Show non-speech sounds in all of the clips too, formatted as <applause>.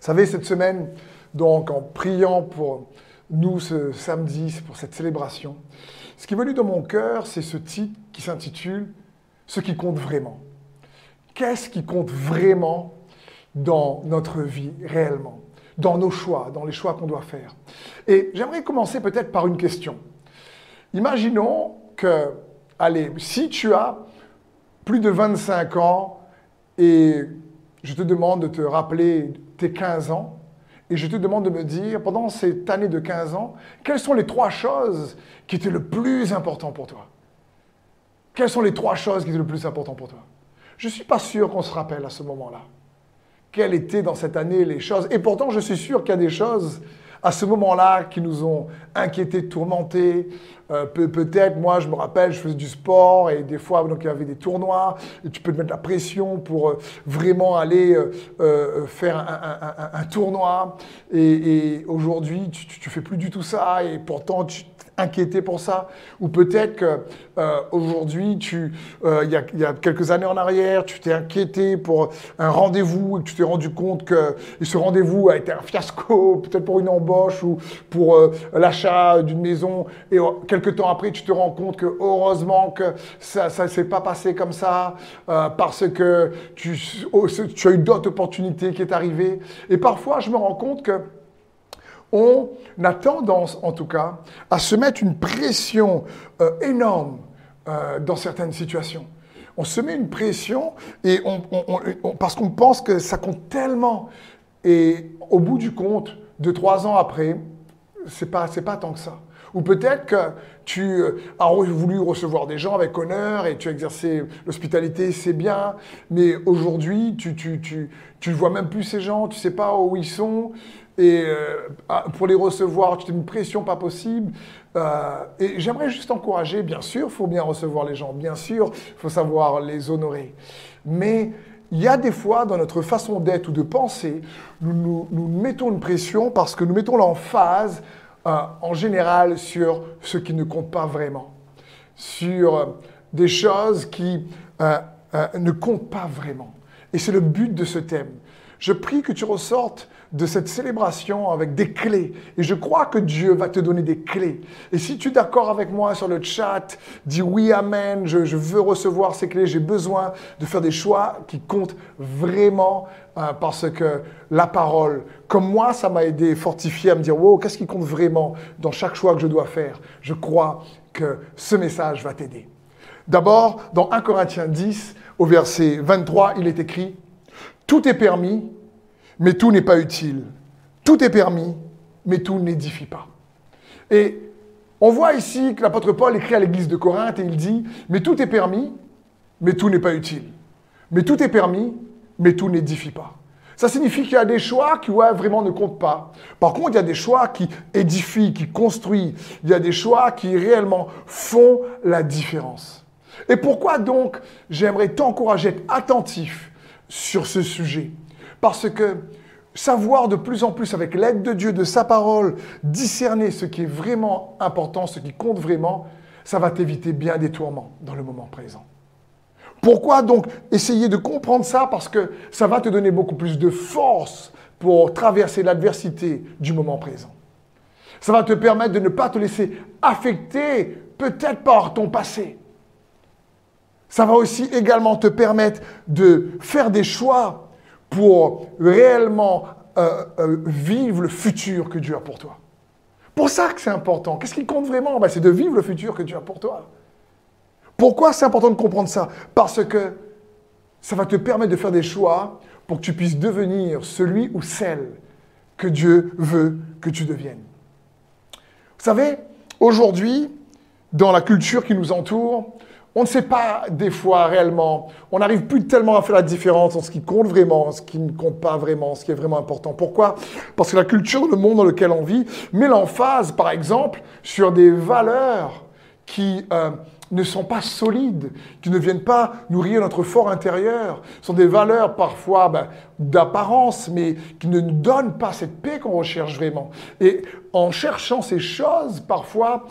Vous savez, cette semaine, donc en priant pour nous ce samedi, pour cette célébration, ce qui est venu dans mon cœur, c'est ce titre qui s'intitule Ce qui compte vraiment. Qu'est-ce qui compte vraiment dans notre vie réellement, dans nos choix, dans les choix qu'on doit faire Et j'aimerais commencer peut-être par une question. Imaginons que, allez, si tu as plus de 25 ans et je te demande de te rappeler tes 15 ans, et je te demande de me dire, pendant cette année de 15 ans, quelles sont les trois choses qui étaient le plus important pour toi? Quelles sont les trois choses qui étaient le plus important pour toi? Je ne suis pas sûr qu'on se rappelle à ce moment-là. Quelles étaient dans cette année les choses Et pourtant, je suis sûr qu'il y a des choses à ce moment-là qui nous ont inquiétés, tourmentés. Euh, peut-être, moi, je me rappelle, je faisais du sport et des fois, donc, il y avait des tournois et tu peux te mettre la pression pour euh, vraiment aller euh, faire un, tournoi. Et, aujourd'hui, tu, tu, fais plus du tout ça et pourtant, tu inquiété pour ça Ou peut-être qu'aujourd'hui, tu, il y, a, y, a, quelques années en arrière, tu t'es inquiété pour un rendez-vous et que tu t'es rendu compte que ce rendez-vous a été un fiasco, peut-être pour une embauche ou pour l'achat d'une maison. Et quelques temps après, tu te rends compte que heureusement que ça ne s'est pas passé comme ça parce que tu, tu as eu d'autres opportunités qui est arrivée. Et parfois, je me rends compte que on a tendance, en tout cas, à se mettre une pression euh, énorme euh, dans certaines situations. On se met une pression parce qu'on pense que ça compte tellement. Et au bout du compte, deux, trois ans après, c'est pas, pas tant que ça. Ou peut-être que tu euh, as voulu recevoir des gens avec honneur et tu as exercé l'hospitalité, c'est bien, mais aujourd'hui, tu, tu, tu, tu ne vois même plus ces gens, tu ne sais pas où ils sont. Et euh, ah, pour les recevoir, tu une pression pas possible. Euh, et j'aimerais juste encourager, bien sûr, il faut bien recevoir les gens, bien sûr, il faut savoir les honorer. Mais il y a des fois dans notre façon d'être ou de penser, nous, nous, mettons une pression parce que nous mettons l'emphase euh, en général sur ce qui ne compte pas vraiment, sur des choses qui ne comptent pas vraiment. Et c'est le but de ce thème. Je prie que tu ressortes de cette célébration avec des clés. Et je crois que Dieu va te donner des clés. Et si tu es d'accord avec moi sur le chat, dis oui, Amen, je, veux recevoir ces clés, j'ai besoin de faire des choix qui comptent vraiment euh, parce que la parole, comme moi, ça m'a aidé, fortifié à me dire, wow, qu'est-ce qui compte vraiment dans chaque choix que je dois faire? Je crois que ce message va t'aider. D'abord, dans 1 Corinthiens 10, au verset 23, il est écrit, tout est permis, mais tout n'est pas utile. Tout est permis, mais tout n'édifie pas. Et on voit ici que l'apôtre Paul écrit à l'église de Corinthe et il dit, mais tout est permis, mais tout n'est pas utile. Mais tout est permis, mais tout n'édifie pas. Ça signifie qu'il y a des choix qui ouais, vraiment ne comptent pas. Par contre, il y a des choix qui édifient, qui construisent. Il y a des choix qui réellement font la différence. Et pourquoi donc j'aimerais t'encourager à être attentif sur ce sujet parce que savoir de plus en plus avec l'aide de Dieu, de sa parole, discerner ce qui est vraiment important, ce qui compte vraiment, ça va t'éviter bien des tourments dans le moment présent. Pourquoi donc essayer de comprendre ça? Parce que ça va te donner beaucoup plus de force pour traverser l'adversité du moment présent. Ça va te permettre de ne pas te laisser affecter peut-être par ton passé. Ça va aussi également te permettre de faire des choix pour réellement euh, euh, vivre le futur que Dieu a pour toi. Pour ça que c'est important. Qu'est-ce qui compte vraiment? Ben, C'est de vivre le futur que Dieu a pour toi. Pourquoi c'est important de comprendre ça? Parce que ça va te permettre de faire des choix pour que tu puisses devenir celui ou celle que Dieu veut que tu deviennes. Vous savez, aujourd'hui, dans la culture qui nous entoure, on ne sait pas des fois réellement, on n'arrive plus tellement à faire la différence entre ce qui compte vraiment, ce qui ne compte pas vraiment, ce qui est vraiment important. Pourquoi? Parce que la culture, le monde dans lequel on vit, met l'emphase, par exemple, sur des valeurs qui euh, ne sont pas solides, qui ne viennent pas nourrir notre fort intérieur. Ce sont des valeurs parfois ben, d'apparence, mais qui ne nous donnent pas cette paix qu'on recherche vraiment. Et en cherchant ces choses, parfois,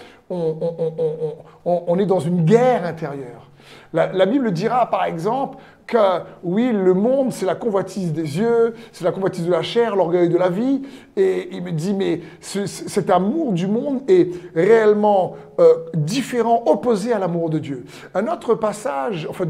on, est dans une guerre intérieure. La, Bible dira, par exemple, que oui, le monde, c'est la convoitise des yeux, c'est la convoitise de la chair, l'orgueil de la vie. Et il me dit, mais cet amour du monde est réellement euh, différent, opposé à l'amour de Dieu. Un autre passage, enfin,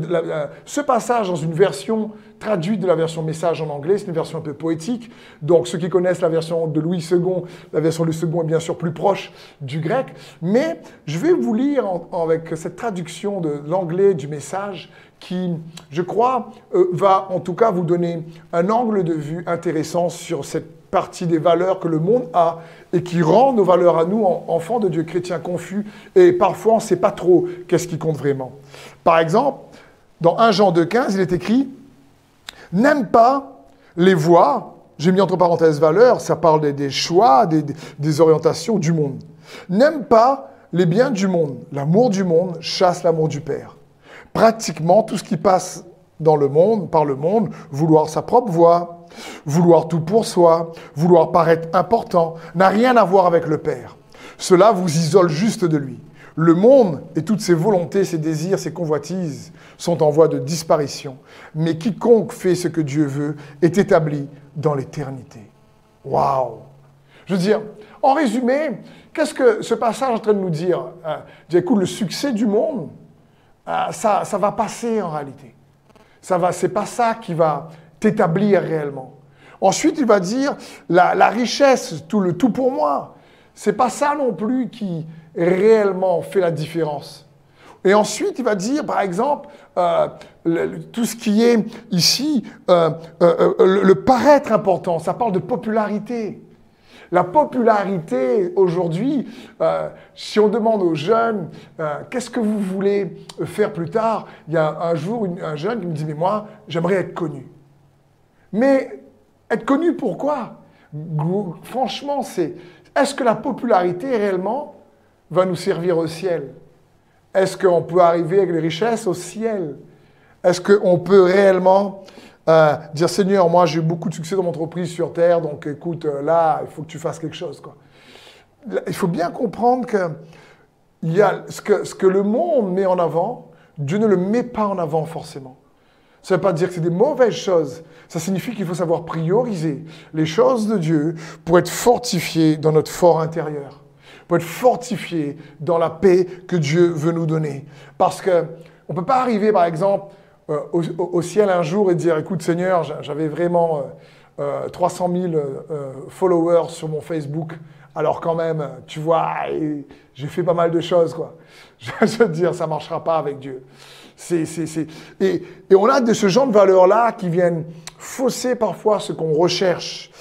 ce passage dans une version traduite de la version message en anglais, c'est une version un peu poétique. Donc ceux qui connaissent la version de Louis II, la version de Louis II est bien sûr plus proche du grec. Mais je vais vous lire avec cette traduction de l'anglais du message qui, je crois, euh, va en tout cas vous donner un angle de vue intéressant sur cette partie des valeurs que le monde a et qui rend nos valeurs à nous, enfants de Dieu chrétiens confus, et parfois on ne sait pas trop qu'est-ce qui compte vraiment. Par exemple, dans 1 Jean 2,15, il est écrit N'aime pas les voies, j'ai mis entre parenthèses valeurs, ça parle des, choix, des, des orientations du monde. N'aime pas les biens du monde. L'amour du monde chasse l'amour du Père pratiquement tout ce qui passe dans le monde, par le monde, vouloir sa propre voix, vouloir tout pour soi, vouloir paraître important, n'a rien à voir avec le Père. Cela vous isole juste de lui. Le monde et toutes ses volontés, ses désirs, ses convoitises sont en voie de disparition. Mais quiconque fait ce que Dieu veut est établi dans l'éternité. Waouh Je veux dire, en résumé, qu'est-ce que ce passage est en train de nous dire euh, Écoute, le succès du monde, ah, ça, ça va passer en réalité. Ça va, c'est pas ça qui va t'établir réellement. Ensuite, il va dire la, richesse, tout le tout pour moi. C'est pas ça non plus qui réellement fait la différence. Et ensuite, il va dire, par exemple, euh, tout ce qui est ici, euh, euh, le paraître important. Ça parle de popularité. La popularité aujourd'hui, si on demande aux jeunes, qu'est-ce que vous voulez faire plus tard Il y a un jour un jeune qui me dit, mais moi, j'aimerais être connu. Mais être connu pourquoi? Franchement, c'est, est-ce que la popularité réellement va nous servir au ciel Est-ce qu'on peut arriver avec les richesses au ciel? Est-ce qu'on peut réellement euh, dire Seigneur, moi j'ai eu beaucoup de succès dans mon entreprise sur terre, donc écoute, euh, là, il faut que tu fasses quelque chose. Quoi. Il faut bien comprendre que, y a ce, que ce que le monde met en avant, Dieu ne le met pas en avant forcément. Ça ne veut pas dire que c'est des mauvaises choses. Ça signifie qu'il faut savoir prioriser les choses de Dieu pour être fortifié dans notre fort intérieur, pour être fortifié dans la paix que Dieu veut nous donner. Parce qu'on ne peut pas arriver, par exemple, euh, au, ciel un jour et dire, écoute Seigneur, j'avais vraiment 300 euh, 000 euh, followers sur mon Facebook, alors quand même, tu vois, j'ai fait pas mal de choses, quoi. <laughs> Je veux dire, ça ne marchera pas avec Dieu. C'est, et, on a de ce genre de valeurs-là qui viennent fausser parfois ce qu'on recherche.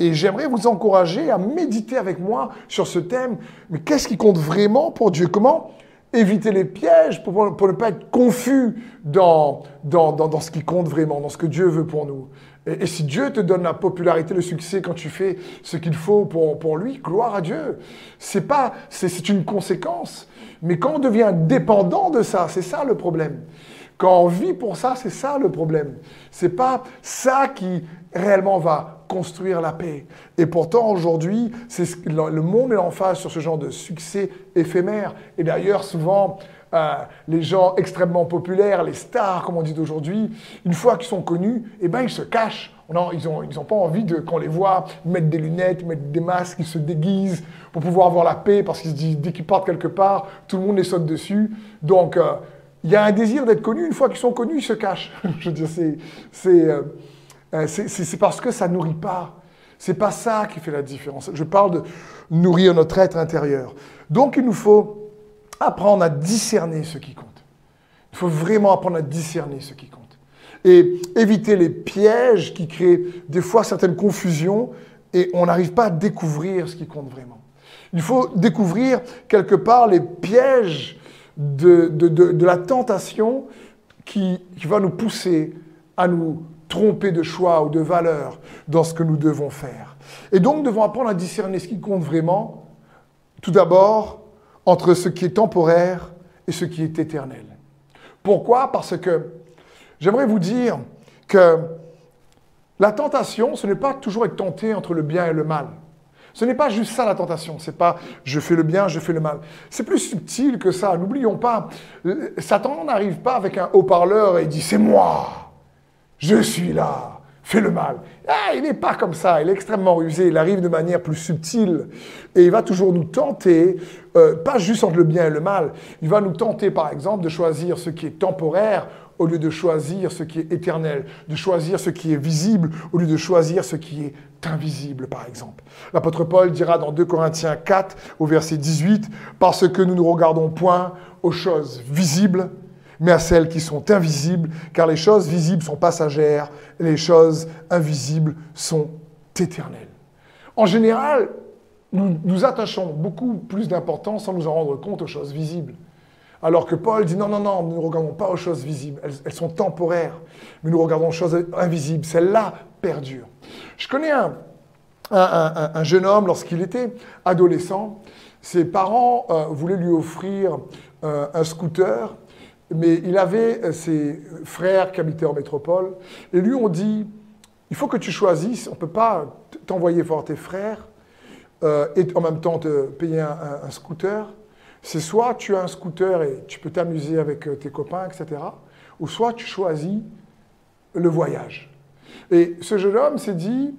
Et j'aimerais vous encourager à méditer avec moi sur ce thème. Mais qu'est-ce qui compte vraiment pour Dieu? Comment éviter les pièges pour, ne pas être confus dans, ce qui compte vraiment, dans ce que Dieu veut pour nous? Et, si Dieu te donne la popularité, le succès quand tu fais ce qu'il faut pour, pour lui, gloire à Dieu. C'est pas, c'est une conséquence. Mais quand on devient dépendant de ça, c'est ça le problème. Quand on vit pour ça, c'est ça le problème. C'est pas ça qui réellement va construire la paix. Et pourtant, aujourd'hui, le monde est en phase sur ce genre de succès éphémère. Et d'ailleurs, souvent, euh, les gens extrêmement populaires, les stars, comme on dit aujourd'hui, une fois qu'ils sont connus, eh ben, ils se cachent. Non, ils n'ont ils ont pas envie qu'on les voit mettre des lunettes, mettre des masques, ils se déguisent pour pouvoir avoir la paix, parce qu'ils se disent, dès qu'ils partent quelque part, tout le monde les saute dessus. Donc, euh, il y a un désir d'être connu. Une fois qu'ils sont connus, ils se cachent. <laughs> Je veux dire, c'est... Euh, euh, c'est parce que ça nourrit pas. C'est pas ça qui fait la différence. Je parle de nourrir notre être intérieur. Donc il nous faut apprendre à discerner ce qui compte. Il faut vraiment apprendre à discerner ce qui compte. Et éviter les pièges qui créent des fois certaines confusions et on n'arrive pas à découvrir ce qui compte vraiment. Il faut découvrir quelque part les pièges de, la tentation qui, qui va nous pousser à nous tromper de choix ou de valeur dans ce que nous devons faire. Et donc, nous devons apprendre à discerner ce qui compte vraiment, tout d'abord, entre ce qui est temporaire et ce qui est éternel. Pourquoi? Parce que j'aimerais vous dire que la tentation, ce n'est pas toujours être tenté entre le bien et le mal. Ce n'est pas juste ça la tentation, c'est pas je fais le bien, je fais le mal. C'est plus subtil que ça. N'oublions pas, Satan n'arrive pas avec un haut-parleur et dit c'est moi. Je suis là, fais le mal. Ah, il n'est pas comme ça, il est extrêmement rusé, il arrive de manière plus subtile et il va toujours nous tenter, euh, pas juste entre le bien et le mal, il va nous tenter par exemple de choisir ce qui est temporaire au lieu de choisir ce qui est éternel, de choisir ce qui est visible au lieu de choisir ce qui est invisible, par exemple. L'apôtre Paul dira dans 2 Corinthiens 4, au verset 18, Parce que nous ne regardons point aux choses visibles, mais à celles qui sont invisibles, car les choses visibles sont passagères, et les choses invisibles sont éternelles. En général, nous, nous attachons beaucoup plus d'importance sans nous en rendre compte aux choses visibles. Alors que Paul dit non, non, non, nous ne regardons pas aux choses visibles, elles, sont temporaires, mais nous regardons aux choses invisibles, celles-là perdurent. Je connais un, un, jeune homme, lorsqu'il était adolescent, ses parents euh, voulaient lui offrir euh, un scooter, mais il avait euh, ses frères qui habitaient en métropole, et lui ont dit, il faut que tu choisisses, on ne peut pas t'envoyer voir tes frères et en même temps te payer un scooter c'est soit tu as un scooter et tu peux t'amuser avec euh, tes copains, etc., ou soit tu choisis le voyage. Et ce jeune homme s'est dit,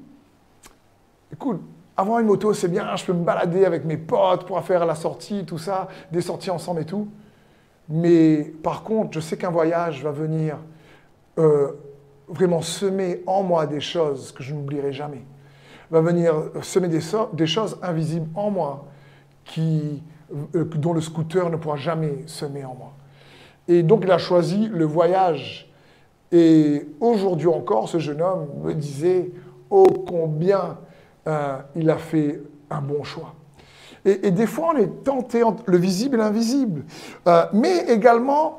écoute, avoir une moto, c'est bien, je peux me balader avec mes potes pour faire la sortie, tout ça, des sorties ensemble et tout. Mais par contre, je sais qu'un voyage va venir euh, vraiment semer en moi des choses que je n'oublierai jamais. Va venir semer des, choses invisibles en moi qui, dont le scooter ne pourra jamais semer en moi. Et donc il a choisi le voyage. Et aujourd'hui encore, ce jeune homme me disait, oh combien euh, il a fait un bon choix. Et, des fois, on est tenté entre le visible et l'invisible. Euh, mais également,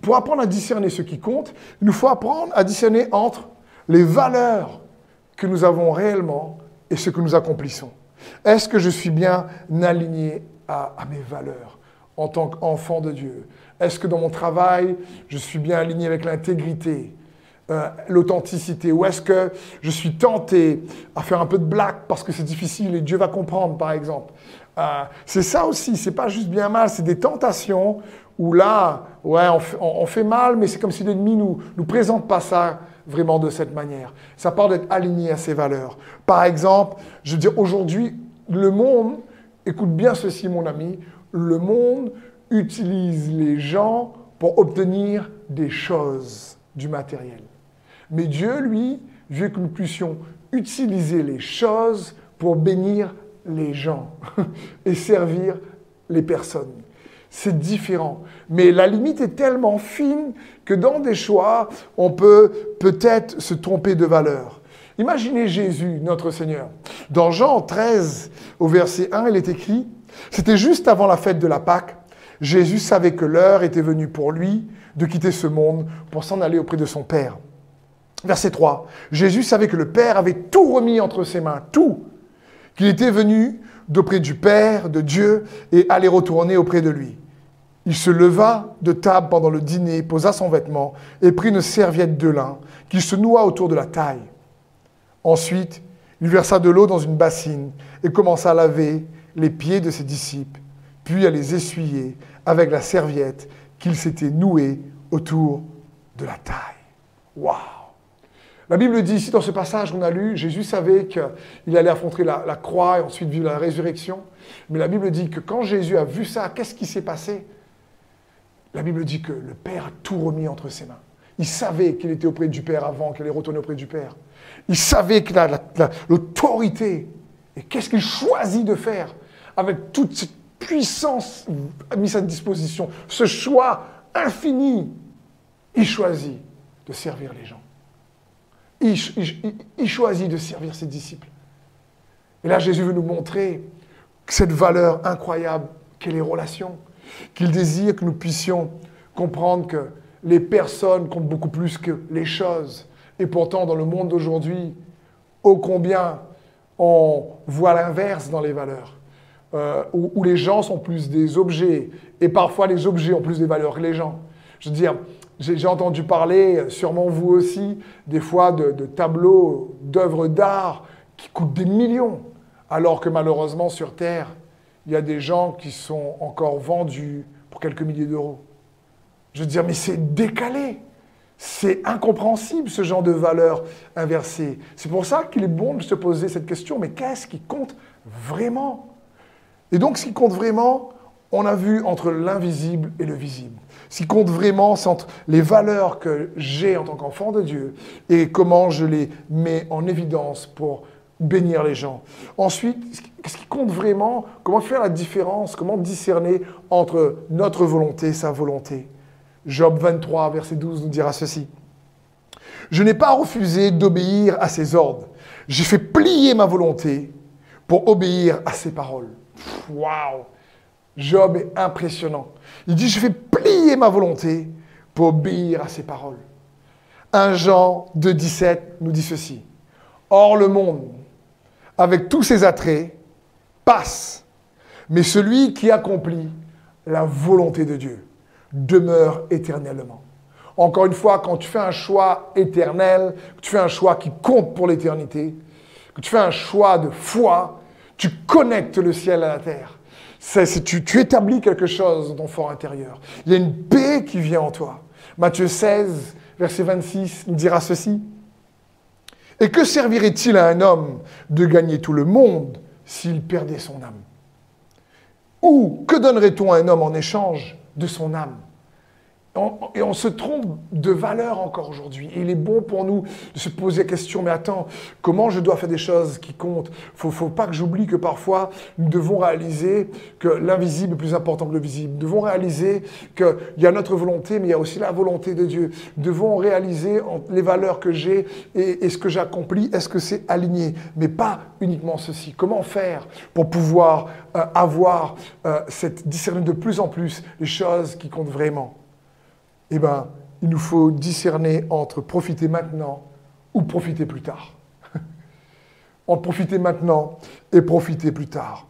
pour apprendre à discerner ce qui compte, il nous faut apprendre à discerner entre les valeurs que nous avons réellement et ce que nous accomplissons. Est-ce que je suis bien aligné à, mes valeurs en tant qu'enfant de Dieu Est-ce que dans mon travail, je suis bien aligné avec l'intégrité, euh, l'authenticité Ou est-ce que je suis tenté à faire un peu de blague parce que c'est difficile et Dieu va comprendre, par exemple? Euh, C'est ça aussi, c'est pas juste bien mal, c'est des tentations où là, ouais, on fait, mal, mais c'est comme si l'ennemi nous, nous présente pas ça vraiment de cette manière. Ça part d'être aligné à ses valeurs. Par exemple, je veux dire, aujourd'hui, le monde Écoute bien ceci, mon ami. Le monde utilise les gens pour obtenir des choses, du matériel. Mais Dieu, lui, veut que nous puissions utiliser les choses pour bénir les gens <laughs> et servir les personnes. C'est différent. Mais la limite est tellement fine que dans des choix, on peut peut-être se tromper de valeur. Imaginez Jésus, notre Seigneur. Dans Jean 13, au verset 1, il est écrit, c'était juste avant la fête de la Pâque, Jésus savait que l'heure était venue pour lui de quitter ce monde pour s'en aller auprès de son Père. Verset 3, Jésus savait que le Père avait tout remis entre ses mains, tout, qu'il était venu d'auprès du Père, de Dieu, et allait retourner auprès de lui. Il se leva de table pendant le dîner, posa son vêtement et prit une serviette de lin qu'il se noua autour de la taille. Ensuite, il versa de l'eau dans une bassine et commença à laver les pieds de ses disciples, puis à les essuyer avec la serviette qu'il s'était nouée autour de la taille. Waouh La Bible dit ici, dans ce passage qu'on a lu, Jésus savait qu'il allait affronter la, la, croix et ensuite vivre la résurrection. Mais la Bible dit que quand Jésus a vu ça, qu'est-ce qui s'est passé? La Bible dit que le Père a tout remis entre ses mains. Il savait qu'il était auprès du Père avant, qu'il allait retourner auprès du Père. Il savait qu'il a l'autorité. Et qu'est-ce qu'il choisit de faire avec toute cette puissance mise à disposition, ce choix infini Il choisit de servir les gens. Il, choisit de servir ses disciples. Et là, Jésus veut nous montrer cette valeur incroyable qu'est les relations, qu'il désire que nous puissions comprendre que les personnes comptent beaucoup plus que les choses. Et pourtant, dans le monde d'aujourd'hui, ô combien on voit l'inverse dans les valeurs, euh, où, les gens sont plus des objets, et parfois les objets ont plus des valeurs que les gens. Je veux dire, j'ai entendu parler, sûrement vous aussi, des fois de, de tableaux, d'œuvres d'art qui coûtent des millions, alors que malheureusement sur Terre, il y a des gens qui sont encore vendus pour quelques milliers d'euros. Je veux dire, mais c'est décalé. C'est incompréhensible ce genre de valeur inversée. C'est pour ça qu'il est bon de se poser cette question, mais qu'est-ce qui compte vraiment? Et donc ce qui compte vraiment, on a vu entre l'invisible et le visible. Ce qui compte vraiment, c'est entre les valeurs que j'ai en tant qu'enfant de Dieu et comment je les mets en évidence pour bénir les gens. Ensuite, ce qui compte vraiment, comment faire la différence, comment discerner entre notre volonté et sa volonté? Job 23, verset 12 nous dira ceci. Je n'ai pas refusé d'obéir à ses ordres. J'ai fait plier ma volonté pour obéir à ses paroles. Waouh Job est impressionnant. Il dit, je fais plier ma volonté pour obéir à ses paroles. 1 Jean 2, 17 nous dit ceci. Or le monde, avec tous ses attraits, passe, mais celui qui accomplit la volonté de Dieu demeure éternellement. Encore une fois, quand tu fais un choix éternel, que tu fais un choix qui compte pour l'éternité, que tu fais un choix de foi, tu connectes le ciel à la terre. tu, tu, établis quelque chose dans ton fort intérieur. Il y a une paix qui vient en toi. Matthieu 16, verset 26 nous dira ceci. Et que servirait-il à un homme de gagner tout le monde s'il perdait son âme? Ou que donnerait-on à un homme en échange de son âme. Et on se trompe de valeur encore aujourd'hui. il est bon pour nous de se poser la question, mais attends, comment je dois faire des choses qui comptent? Il ne faut pas que j'oublie que parfois, nous devons réaliser que l'invisible est plus important que le visible. Nous devons réaliser qu'il y a notre volonté, mais il y a aussi la volonté de Dieu. Nous devons réaliser les valeurs que j'ai et, ce que j'accomplis, est-ce que c'est aligné? Mais pas uniquement ceci. Comment faire pour pouvoir euh, avoir euh, cette discerner de plus en plus les choses qui comptent vraiment? Eh bien, il nous faut discerner entre profiter maintenant ou profiter plus tard. <laughs> en profiter maintenant et profiter plus tard.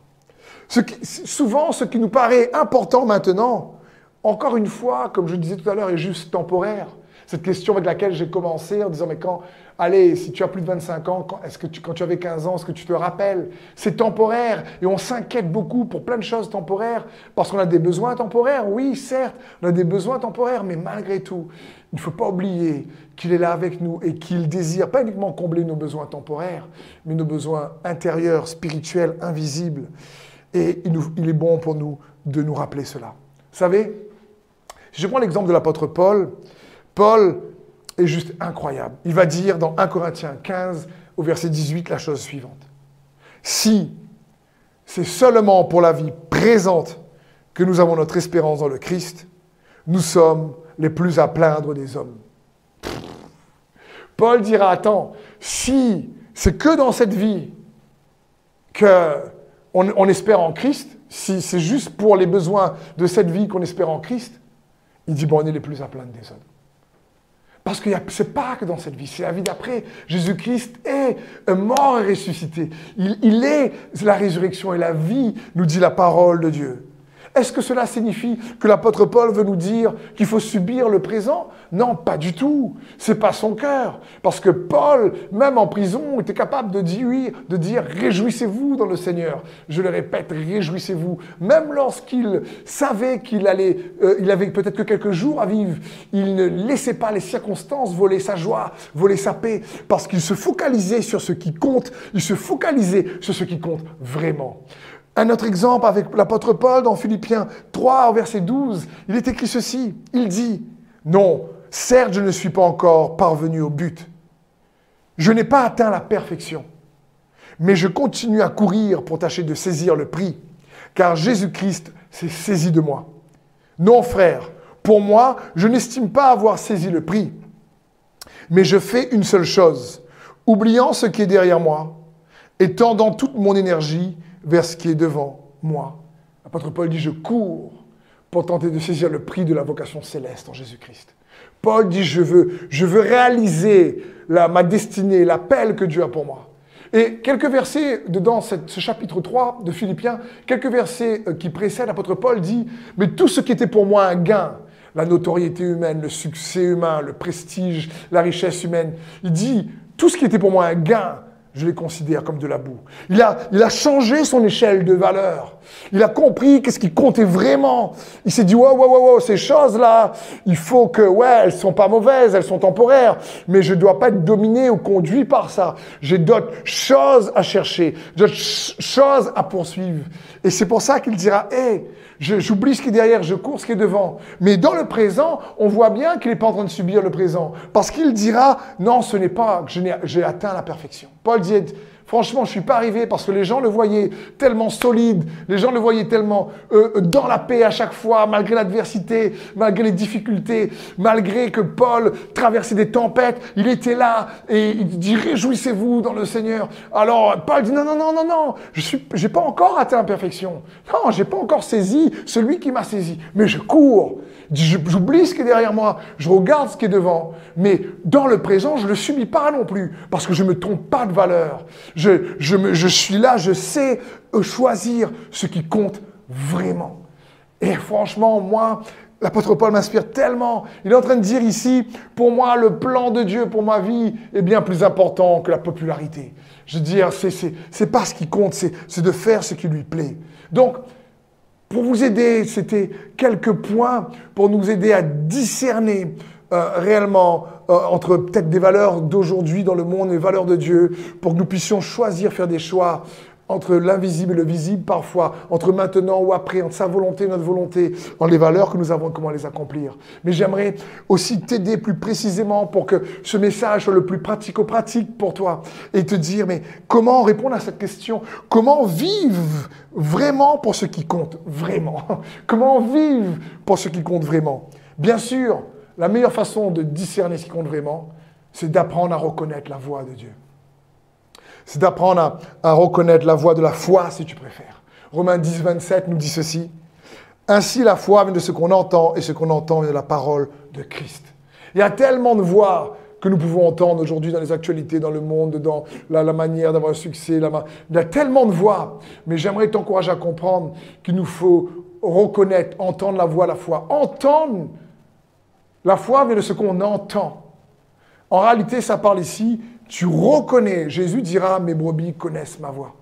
souvent, ce qui nous paraît important maintenant, encore une fois, comme je disais tout à l'heure, est juste temporaire. Cette question avec laquelle j'ai commencé en disant, mais quand, allez, si tu as plus de 25 ans, quand, est-ce que tu, quand tu avais 15 ans, est-ce que tu te rappelles? C'est temporaire et on s'inquiète beaucoup pour plein de choses temporaires parce qu'on a des besoins temporaires. Oui, certes, on a des besoins temporaires, mais malgré tout, il ne faut pas oublier qu'il est là avec nous et qu'il désire pas uniquement combler nos besoins temporaires, mais nos besoins intérieurs, spirituels, invisibles. Et il, est bon pour nous de nous rappeler cela. Vous savez, si je prends l'exemple de l'apôtre Paul, Paul est juste incroyable. Il va dire dans 1 Corinthiens 15 au verset 18 la chose suivante. Si c'est seulement pour la vie présente que nous avons notre espérance dans le Christ, nous sommes les plus à plaindre des hommes. Paul dira, attends, si c'est que dans cette vie qu'on on espère en Christ, si c'est juste pour les besoins de cette vie qu'on espère en Christ, il dit, bon, on est les plus à plaindre des hommes. Parce que ce n'est pas que dans cette vie, c'est la vie d'après. Jésus-Christ est mort et ressuscité. Il, il est la résurrection et la vie, nous dit la parole de Dieu. Est-ce que cela signifie que l'apôtre Paul veut nous dire qu'il faut subir le présent? Non, pas du tout. C'est pas son cœur. Parce que Paul, même en prison, était capable de dire, de dire réjouissez-vous dans le Seigneur. Je le répète, réjouissez-vous. Même lorsqu'il savait qu'il allait, euh, il avait peut-être que quelques jours à vivre, il ne laissait pas les circonstances voler sa joie, voler sa paix, parce qu'il se focalisait sur ce qui compte. Il se focalisait sur ce qui compte vraiment. Un autre exemple avec l'apôtre Paul dans Philippiens 3, verset 12, il est écrit ceci. Il dit, non, certes, je ne suis pas encore parvenu au but. Je n'ai pas atteint la perfection, mais je continue à courir pour tâcher de saisir le prix, car Jésus-Christ s'est saisi de moi. Non, frère, pour moi, je n'estime pas avoir saisi le prix, mais je fais une seule chose, oubliant ce qui est derrière moi et tendant toute mon énergie vers ce qui est devant moi. L'apôtre Paul dit, je cours pour tenter de saisir le prix de la vocation céleste en Jésus-Christ. Paul dit, je veux, je veux réaliser ma destinée, l'appel que Dieu a pour moi. Et quelques versets dedans ce chapitre 3 de Philippiens, quelques versets euh, qui précèdent, l'apôtre Paul dit, mais tout ce qui était pour moi un gain, la notoriété humaine, le succès humain, le prestige, la richesse humaine, il dit, tout ce qui était pour moi un gain, je les considère comme de la boue. Il a, il a changé son échelle de valeur. Il a compris qu'est-ce qui comptait vraiment. Il s'est dit, wow, wow, wow, wow ces choses-là, il faut que, ouais, elles sont pas mauvaises, elles sont temporaires, mais je dois pas être dominé ou conduit par ça. J'ai d'autres choses à chercher, d'autres choses à poursuivre. Et c'est pour ça qu'il dira, hé, j'oublie ce qui est derrière, je cours ce qui est devant. Mais dans le présent, on voit bien qu'il n'est pas en train de subir le présent. Parce qu'il dira, non, ce n'est pas j'ai atteint la perfection. Paul dit, Franchement, je suis pas arrivé parce que les gens le voyaient tellement solide, les gens le voyaient tellement euh, dans la paix à chaque fois, malgré l'adversité, malgré les difficultés, malgré que Paul traversait des tempêtes, il était là et il dit réjouissez-vous dans le Seigneur. Alors Paul dit non non non non non, je suis, j'ai pas encore atteint la perfection. Non, j'ai pas encore saisi celui qui m'a saisi, mais je cours. J'oublie ce qui est derrière moi, je regarde ce qui est devant, mais dans le présent, je le subis pas non plus, parce que je me trompe pas de valeur. Je, je, je suis là, je sais choisir ce qui compte vraiment. Et franchement, moi, L'apôtre Paul m'inspire tellement. Il est en train de dire ici, pour moi, le plan de Dieu pour ma vie est bien plus important que la popularité. Je veux dire, c'est pas ce qui compte, c'est de faire ce qui lui plaît. Donc, pour vous aider, c'était quelques points pour nous aider à discerner euh, réellement euh, entre peut-être des valeurs d'aujourd'hui dans le monde et les valeurs de Dieu, pour que nous puissions choisir, faire des choix entre l'invisible et le visible parfois, entre maintenant ou après, entre sa volonté et notre volonté, dans les valeurs que nous avons, comment les accomplir. Mais j'aimerais aussi t'aider plus précisément pour que ce message soit le plus pratico-pratique pour toi et te dire, mais comment répondre à cette question? Comment vivre vraiment pour ce qui compte vraiment? <laughs> Comment vivre pour ce qui compte vraiment? Bien sûr, la meilleure façon de discerner ce qui compte vraiment, c'est d'apprendre à reconnaître la voix de Dieu c'est d'apprendre à, reconnaître la voix de la foi, si tu préfères. Romains 10, 27 nous dit ceci. Ainsi, la foi vient de ce qu'on entend, et ce qu'on entend vient de la parole de Christ. Il y a tellement de voix que nous pouvons entendre aujourd'hui dans les actualités, dans le monde, dans la, manière d'avoir un succès. il y a tellement de voix. Mais j'aimerais t'encourager à comprendre qu'il nous faut reconnaître, entendre la voix, la foi. Entendre la foi vient de ce qu'on entend. En réalité, ça parle ici tu reconnais, Jésus dira, mes brebis connaissent ma voix.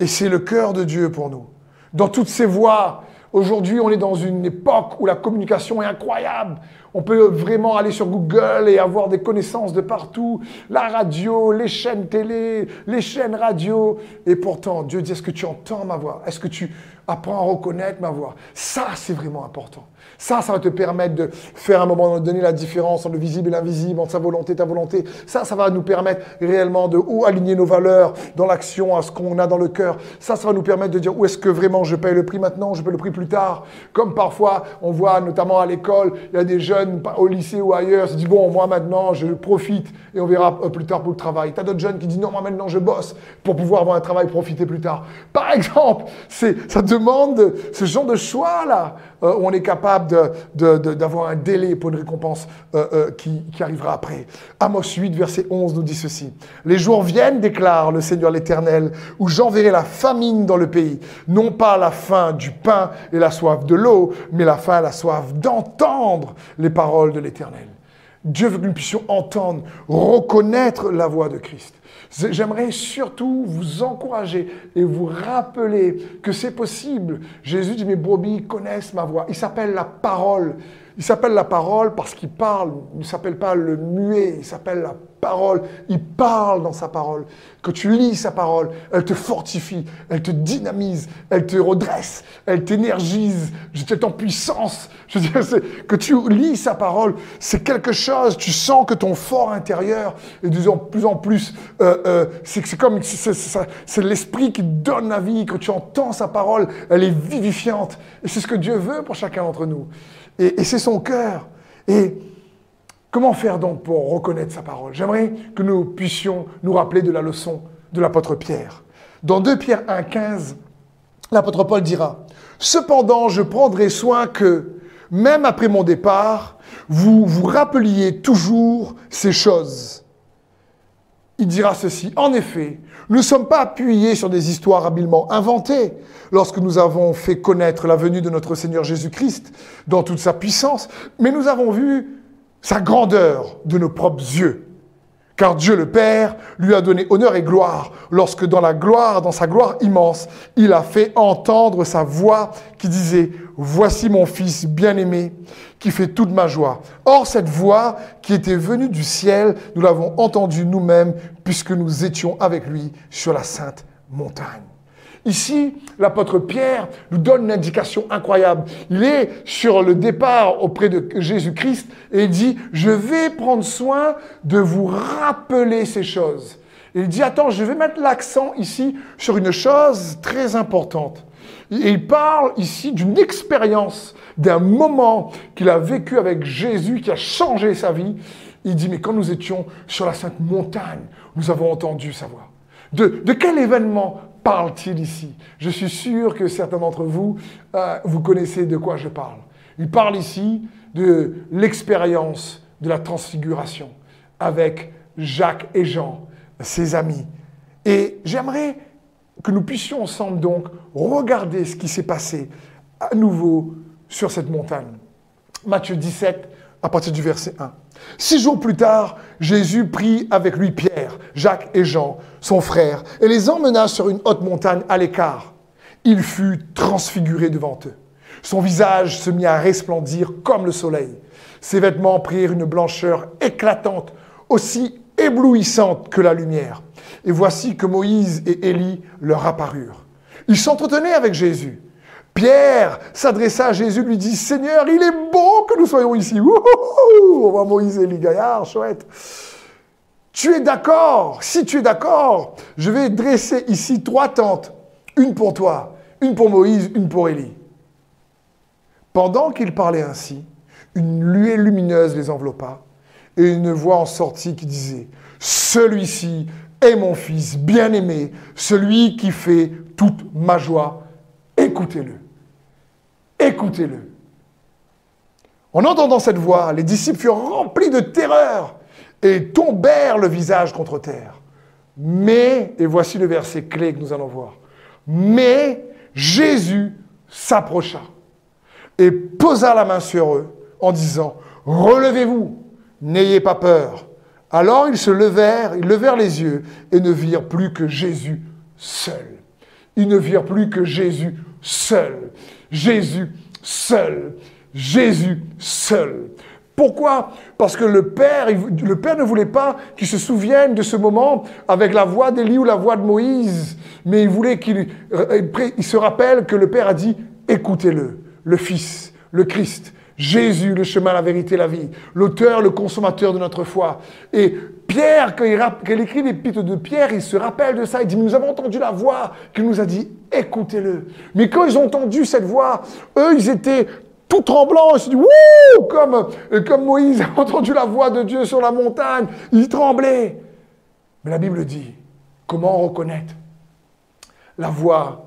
Et c'est le cœur de Dieu pour nous. Dans toutes ces voies, aujourd'hui on est dans une époque où la communication est incroyable. On peut vraiment aller sur Google et avoir des connaissances de partout. La radio, les chaînes télé, les chaînes radio. Et pourtant, Dieu dit, est-ce que tu entends ma voix? Est-ce que tu apprends à reconnaître ma voix Ça, c'est vraiment important. Ça, ça va te permettre de faire un moment donné la différence entre le visible et l'invisible, entre sa volonté et ta volonté. Ça, ça va nous permettre réellement de aligner nos valeurs dans l'action à ce qu'on a dans le cœur. Ça, ça va nous permettre de dire où est-ce que vraiment je paye le prix maintenant, je paye le prix plus tard? Comme parfois, on voit notamment à l'école, il y a des jeunes au lycée ou ailleurs, se disent bon, moi maintenant, je profite et on verra euh, plus tard pour le travail. Tu as d'autres jeunes qui disent non, moi maintenant, je bosse pour pouvoir avoir un travail, profiter plus tard. Par <laughs> exemple, ça demande ce genre de choix-là euh, où on est capable d'avoir un délai pour une récompense euh, euh, qui, arrivera après. Amos 8, verset 11 nous dit ceci. Les jours viennent, déclare le Seigneur l'Éternel, où j'enverrai la famine dans le pays, non pas la faim du pain et la soif de l'eau, mais la faim et la soif d'entendre les paroles de l'Éternel. Dieu veut que nous puissions entendre, reconnaître la voix de Christ. J'aimerais surtout vous encourager et vous rappeler que c'est possible. Jésus dit, mes brebis connaissent ma voix. Il s'appelle la parole. Il s'appelle la parole parce qu'il parle. Il ne s'appelle pas le muet, il s'appelle la parole. Il parle dans sa parole. Que tu lis sa parole, elle te fortifie, elle te dynamise, elle te redresse, elle t'énergise, je t'ai en puissance. Je veux dire, que tu lis sa parole, c'est quelque chose, tu sens que ton fort intérieur est de plus en plus, euh, euh, c'est comme, c'est l'esprit qui donne la vie, que tu entends sa parole, elle est vivifiante. Et c'est ce que Dieu veut pour chacun d'entre nous. Et, c'est son cœur. Et comment faire donc pour reconnaître sa parole? J'aimerais que nous puissions nous rappeler de la leçon de l'apôtre Pierre. Dans 2 Pierre 1,15, l'apôtre Paul dira Cependant, je prendrai soin que, même après mon départ, vous vous rappeliez toujours ces choses. Il dira ceci En effet, nous ne sommes pas appuyés sur des histoires habilement inventées lorsque nous avons fait connaître la venue de notre Seigneur Jésus-Christ dans toute sa puissance, mais nous avons vu sa grandeur de nos propres yeux. Car Dieu le Père lui a donné honneur et gloire lorsque dans la gloire, dans sa gloire immense, il a fait entendre sa voix qui disait, Voici mon Fils bien-aimé qui fait toute ma joie. Or, cette voix qui était venue du ciel, nous l'avons entendue nous-mêmes puisque nous étions avec lui sur la sainte montagne. Ici, l'apôtre Pierre nous donne une indication incroyable. Il est sur le départ auprès de Jésus-Christ et il dit, je vais prendre soin de vous rappeler ces choses. il dit, attends, je vais mettre l'accent ici sur une chose très importante. Et il parle ici d'une expérience, d'un moment qu'il a vécu avec Jésus, qui a changé sa vie. Il dit, mais quand nous étions sur la sainte montagne, nous avons entendu sa voix. De, quel événement parle-t-il ici? Je suis sûr que certains d'entre vous, euh, vous connaissez de quoi je parle. Il parle ici de l'expérience de la transfiguration avec Jacques et Jean, ses amis. Et j'aimerais que nous puissions ensemble donc regarder ce qui s'est passé à nouveau sur cette montagne. Matthieu 17, à partir du verset 1. Six jours plus tard, Jésus prit avec lui Pierre, Jacques et Jean, son frère, et les emmena sur une haute montagne à l'écart. Il fut transfiguré devant eux. Son visage se mit à resplendir comme le soleil. Ses vêtements prirent une blancheur éclatante, aussi éblouissante que la lumière. Et voici que Moïse et Élie leur apparurent. Ils s'entretenaient avec Jésus. Pierre s'adressa à Jésus, lui dit, Seigneur, il est bon que nous soyons ici. On voit Moïse et les gaillards, chouette. Tu es d'accord Si tu es d'accord, je vais dresser ici trois tentes. Une pour toi, une pour Moïse, une pour Élie. Pendant qu'il parlait ainsi, une luée lumineuse les enveloppa et une voix en sortit qui disait, Celui-ci est mon fils bien-aimé, celui qui fait toute ma joie. Écoutez-le. Écoutez-le. En entendant cette voix, les disciples furent remplis de terreur et tombèrent le visage contre terre. Mais, et voici le verset clé que nous allons voir, mais Jésus s'approcha et posa la main sur eux en disant, relevez-vous, n'ayez pas peur. Alors ils se levèrent, ils levèrent les yeux et ne virent plus que Jésus seul. Ils ne virent plus que Jésus seul. Jésus seul. Jésus seul. Pourquoi? Parce que le Père, ne voulait pas qu'ils se souviennent de ce moment avec la voix d'Élie ou la voix de Moïse, mais il voulait qu'il se rappelle que le Père a dit, écoutez-le, le Fils, le Christ, Jésus, le chemin, la vérité, la vie, l'auteur, le consommateur de notre foi. Et Pierre, quand il, écrit l'épître de Pierre, il se rappelle de ça. Il dit, nous avons entendu la voix qui nous a dit, écoutez-le. Mais quand ils ont entendu cette voix, eux, ils étaient tout tremblants. Ils se dit, wouh, comme, comme Moïse a <laughs> entendu la voix de Dieu sur la montagne. Ils tremblaient. Mais la Bible dit, comment reconnaître la voix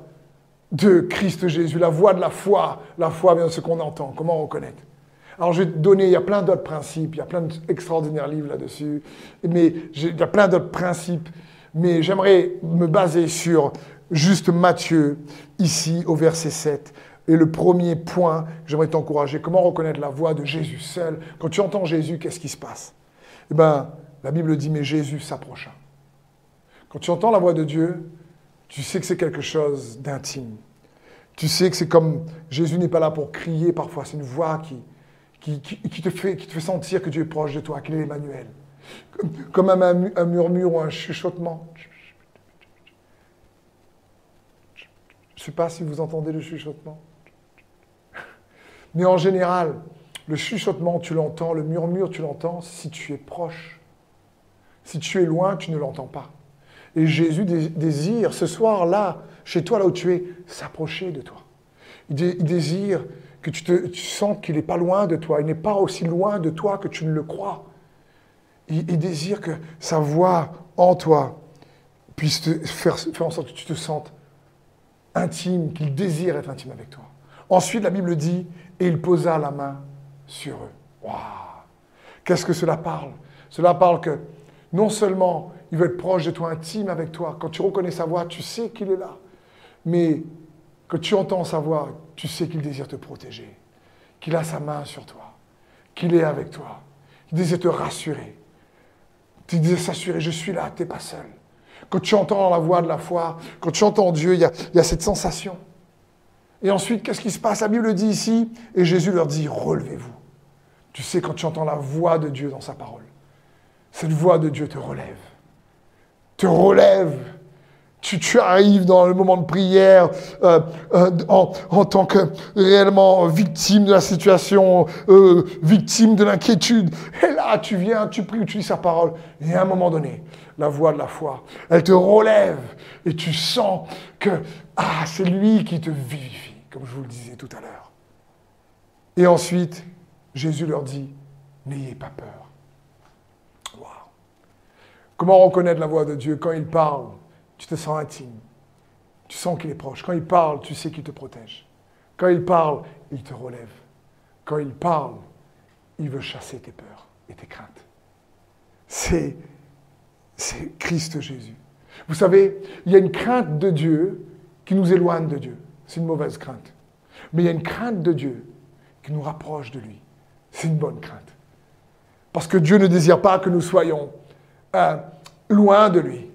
de Christ Jésus, la voix de la foi. La foi vient de ce qu'on entend. Comment reconnaître alors je vais te donner, il y a plein d'autres principes, il y a plein d'extraordinaires livres là-dessus, mais il y a plein d'autres principes, mais j'aimerais me baser sur juste Matthieu, ici au verset 7. Et le premier point, j'aimerais t'encourager, comment reconnaître la voix de Jésus seul? Quand tu entends Jésus, qu'est-ce qui se passe? Eh bien, la Bible dit, mais Jésus s'approcha. Quand tu entends la voix de Dieu, tu sais que c'est quelque chose d'intime. Tu sais que c'est comme Jésus n'est pas là pour crier parfois, c'est une voix qui, te fait sentir que Dieu est proche de toi, qu'il est Emmanuel. Comme, un, un, murmure ou un chuchotement. Je ne sais pas si vous entendez le chuchotement. Mais en général, le chuchotement, tu l'entends, le murmure, tu l'entends si tu es proche. Si tu es loin, tu ne l'entends pas. Et Jésus désire ce soir-là, chez toi, là où tu es, s'approcher de toi. Il, désire que tu, te, sens qu'il n'est pas loin de toi. Il n'est pas aussi loin de toi que tu ne le crois. Il, désire que sa voix en toi puisse te faire, faire en sorte que tu te sentes intime, qu'il désire être intime avec toi. Ensuite, la Bible dit, et il posa la main sur eux. Waouh Qu'est-ce que cela parle? Cela parle que non seulement il veut être proche de toi, intime avec toi. Quand tu reconnais sa voix, tu sais qu'il est là. Mais quand tu entends sa voix, tu sais qu'il désire te protéger, qu'il a sa main sur toi, qu'il est avec toi, qu'il désire te rassurer. Tu disais s'assurer, je suis là, tu n'es pas seul. Quand tu entends la voix de la foi, quand tu entends Dieu, il y a, cette sensation. Et ensuite, qu'est-ce qui se passe? La Bible dit ici, et Jésus leur dit, relevez-vous. Tu sais, quand tu entends la voix de Dieu dans sa parole, cette voix de Dieu te relève. Te relève tu, arrives dans le moment de prière euh, euh, en, tant que réellement victime de la situation, euh, victime de l'inquiétude. Et là, tu viens, tu pries, tu lis sa parole. Et à un moment donné, la voix de la foi, elle te relève et tu sens que ah, c'est lui qui te vivifie, comme je vous le disais tout à l'heure. Et ensuite, Jésus leur dit, n'ayez pas peur. Comment reconnaître la voix de Dieu quand il parle? Tu te sens intime. Tu sens qu'il est proche. Quand il parle, tu sais qu'il te protège. Quand il parle, il te relève. Quand il parle, il veut chasser tes peurs et tes craintes. C'est, Christ Jésus. Vous savez, il y a une crainte de Dieu qui nous éloigne de Dieu. C'est une mauvaise crainte. Mais il y a une crainte de Dieu qui nous rapproche de lui. C'est une bonne crainte. Parce que Dieu ne désire pas que nous soyons euh, loin de lui.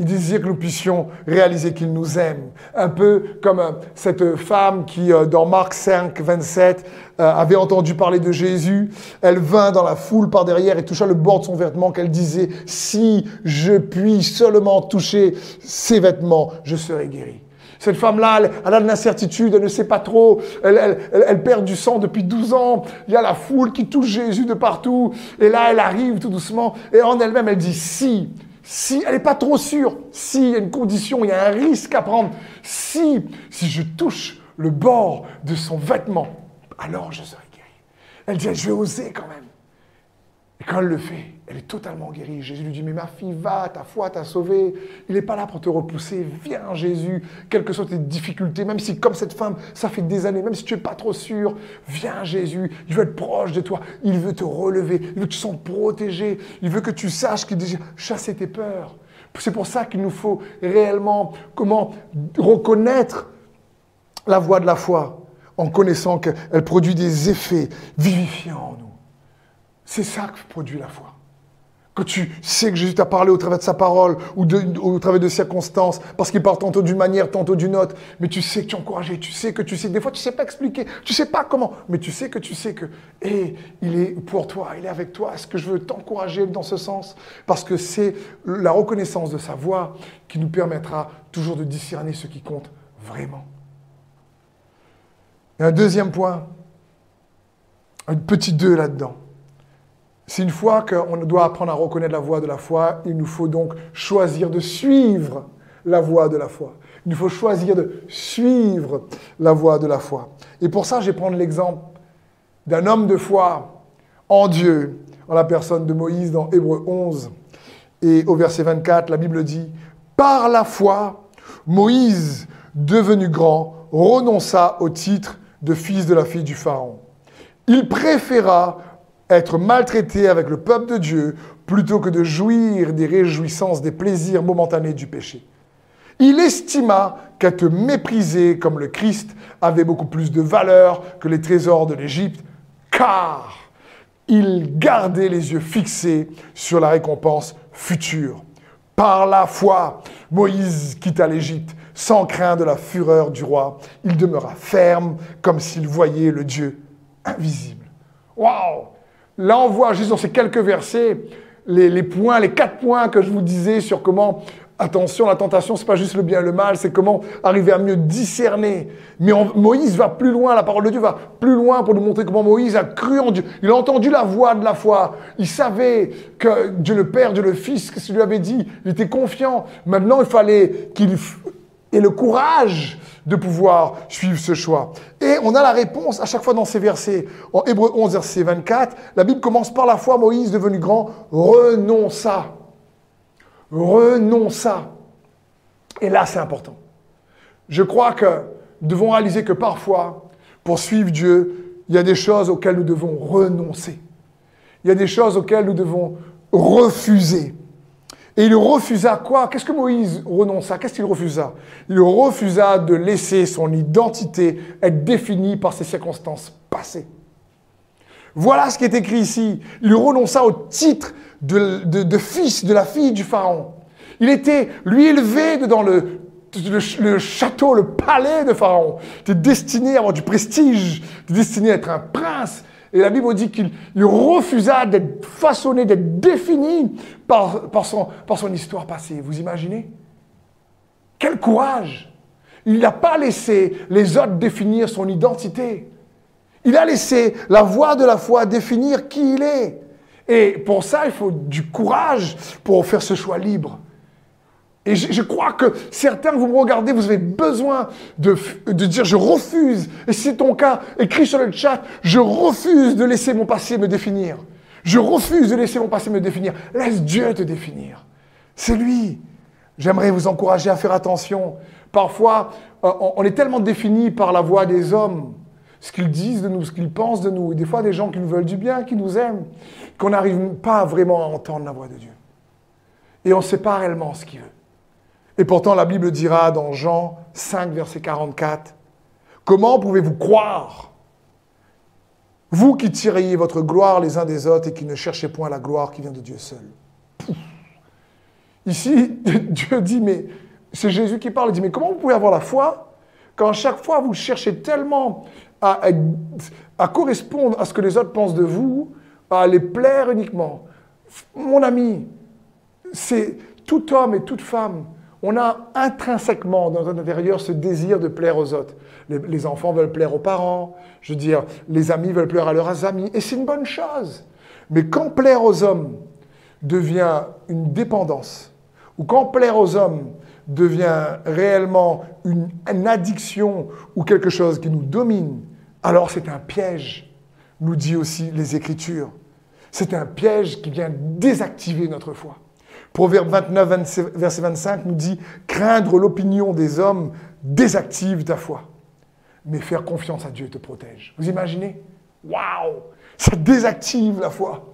Il désire que nous puissions réaliser qu'il nous aime. Un peu comme euh, cette femme qui, euh, dans Marc 5, 27, euh, avait entendu parler de Jésus. Elle vint dans la foule par derrière et toucha le bord de son vêtement qu'elle disait, si je puis seulement toucher ses vêtements, je serai guéri. Cette femme-là, elle, a de l'incertitude, elle ne sait pas trop, elle, elle, perd du sang depuis 12 ans, il y a la foule qui touche Jésus de partout, et là, elle arrive tout doucement, et en elle-même, elle dit, si si elle n'est pas trop sûre, s'il y a une condition, il y a un risque à prendre, si, si je touche le bord de son vêtement, alors je serai guéri. Elle dit, je vais oser quand même. Et quand elle le fait, elle est totalement guérie. Jésus lui dit, mais ma fille, va, ta foi t'a sauvée. Il n'est pas là pour te repousser. Viens, Jésus, quelles que soient tes difficultés, même si comme cette femme, ça fait des années, même si tu n'es pas trop sûr, viens, Jésus. Il veut être proche de toi. Il veut te relever. Il veut que tu protégé. Il veut que tu saches qu'il désire chasser tes peurs. C'est pour ça qu'il nous faut réellement comment reconnaître la voix de la foi en connaissant qu'elle produit des effets vivifiants en nous. C'est ça que produit la foi. Quand tu sais que Jésus t'a parlé au travers de sa parole ou, au travers de circonstances, parce qu'il parle tantôt d'une manière, tantôt d'une autre, mais tu sais que tu es encouragé, tu sais que tu sais, des fois tu ne sais pas expliquer, tu ne sais pas comment, mais tu sais que tu sais que, hé, il est pour toi, il est avec toi, est-ce que je veux t'encourager dans ce sens? Parce que c'est la reconnaissance de sa voix qui nous permettra toujours de discerner ce qui compte vraiment. Et un deuxième point, un petit deux là-dedans. C'est une fois qu'on doit apprendre à reconnaître la voix de la foi, il nous faut donc choisir de suivre la voix de la foi. Il nous faut choisir de suivre la voix de la foi. Et pour ça, je vais prendre l'exemple d'un homme de foi en Dieu, en la personne de Moïse dans Hébreu 11. Et au verset 24, la Bible dit, Par la foi, Moïse, devenu grand, renonça au titre de fils de la fille du Pharaon. Il préféra être maltraité avec le peuple de Dieu plutôt que de jouir des réjouissances, des plaisirs momentanés du péché. Il estima qu'être méprisé comme le Christ avait beaucoup plus de valeur que les trésors de l'Égypte, car il gardait les yeux fixés sur la récompense future. Par la foi, Moïse quitta l'Égypte sans craindre de la fureur du roi. Il demeura ferme comme s'il voyait le Dieu invisible. Waouh Là, on voit juste dans ces quelques versets les, points, les quatre points que je vous disais sur comment, attention, la tentation, c'est pas juste le bien et le mal, c'est comment arriver à mieux discerner. Mais Moïse va plus loin, la parole de Dieu va plus loin pour nous montrer comment Moïse a cru en Dieu. Il a entendu la voix de la foi. Il savait que Dieu le Père, Dieu le Fils, ce qu'il lui avait dit? Il était confiant. Maintenant, il fallait qu'il ait le courage de pouvoir suivre ce choix. Et on a la réponse à chaque fois dans ces versets. En Hébreu 11, verset 24, la Bible commence par la foi, Moïse, devenu grand, renonça. Renonça. Et là, c'est important. Je crois que nous devons réaliser que parfois, pour suivre Dieu, il y a des choses auxquelles nous devons renoncer. Il y a des choses auxquelles nous devons refuser. Et il refusa quoi? Qu'est-ce que Moïse renonça? Qu'est-ce qu'il refusa? Il refusa de laisser son identité être définie par ses circonstances passées. Voilà ce qui est écrit ici. Il renonça au titre de, fils de la fille du Pharaon. Il était, lui, élevé dans le, le, château, le palais de Pharaon. Tu es destiné à avoir du prestige, tu es destiné à être un prince. Et la Bible dit qu'il refusa d'être façonné, d'être défini par, son, par son histoire passée. Vous imaginez? Quel courage Il n'a pas laissé les autres définir son identité. Il a laissé la voix de la foi définir qui il est. Et pour ça, il faut du courage pour faire ce choix libre. Et je, crois que certains, vous me regardez, vous avez besoin de, de dire je refuse. Et si c'est ton cas, écris sur le chat, je refuse de laisser mon passé me définir. Je refuse de laisser mon passé me définir. Laisse Dieu te définir. C'est lui. J'aimerais vous encourager à faire attention. Parfois, euh, on est tellement défini par la voix des hommes, ce qu'ils disent de nous, ce qu'ils pensent de nous, et des fois des gens qui nous veulent du bien, qui nous aiment, qu'on n'arrive pas vraiment à entendre la voix de Dieu. Et on ne sait pas réellement ce qu'il veut. Et pourtant, la Bible dira dans Jean 5, verset 44, Comment pouvez-vous croire Vous qui tiriez votre gloire les uns des autres et qui ne cherchez point la gloire qui vient de Dieu seul? Ici, <laughs> Dieu dit, mais c'est Jésus qui parle, il dit, mais comment vous pouvez avoir la foi quand chaque fois vous cherchez tellement à correspondre à ce que les autres pensent de vous, à les plaire uniquement? Mon ami, c'est tout homme et toute femme on a intrinsèquement dans notre intérieur ce désir de plaire aux autres. Les, enfants veulent plaire aux parents, je veux dire, les amis veulent plaire à leurs amis, et c'est une bonne chose. Mais quand plaire aux hommes devient une dépendance, ou quand plaire aux hommes devient réellement une, addiction ou quelque chose qui nous domine, alors c'est un piège, nous dit aussi les Écritures. C'est un piège qui vient désactiver notre foi. Proverbe 29, verset 25 nous dit Craindre l'opinion des hommes désactive ta foi. Mais faire confiance à Dieu te protège. Vous imaginez? Waouh Ça désactive la foi.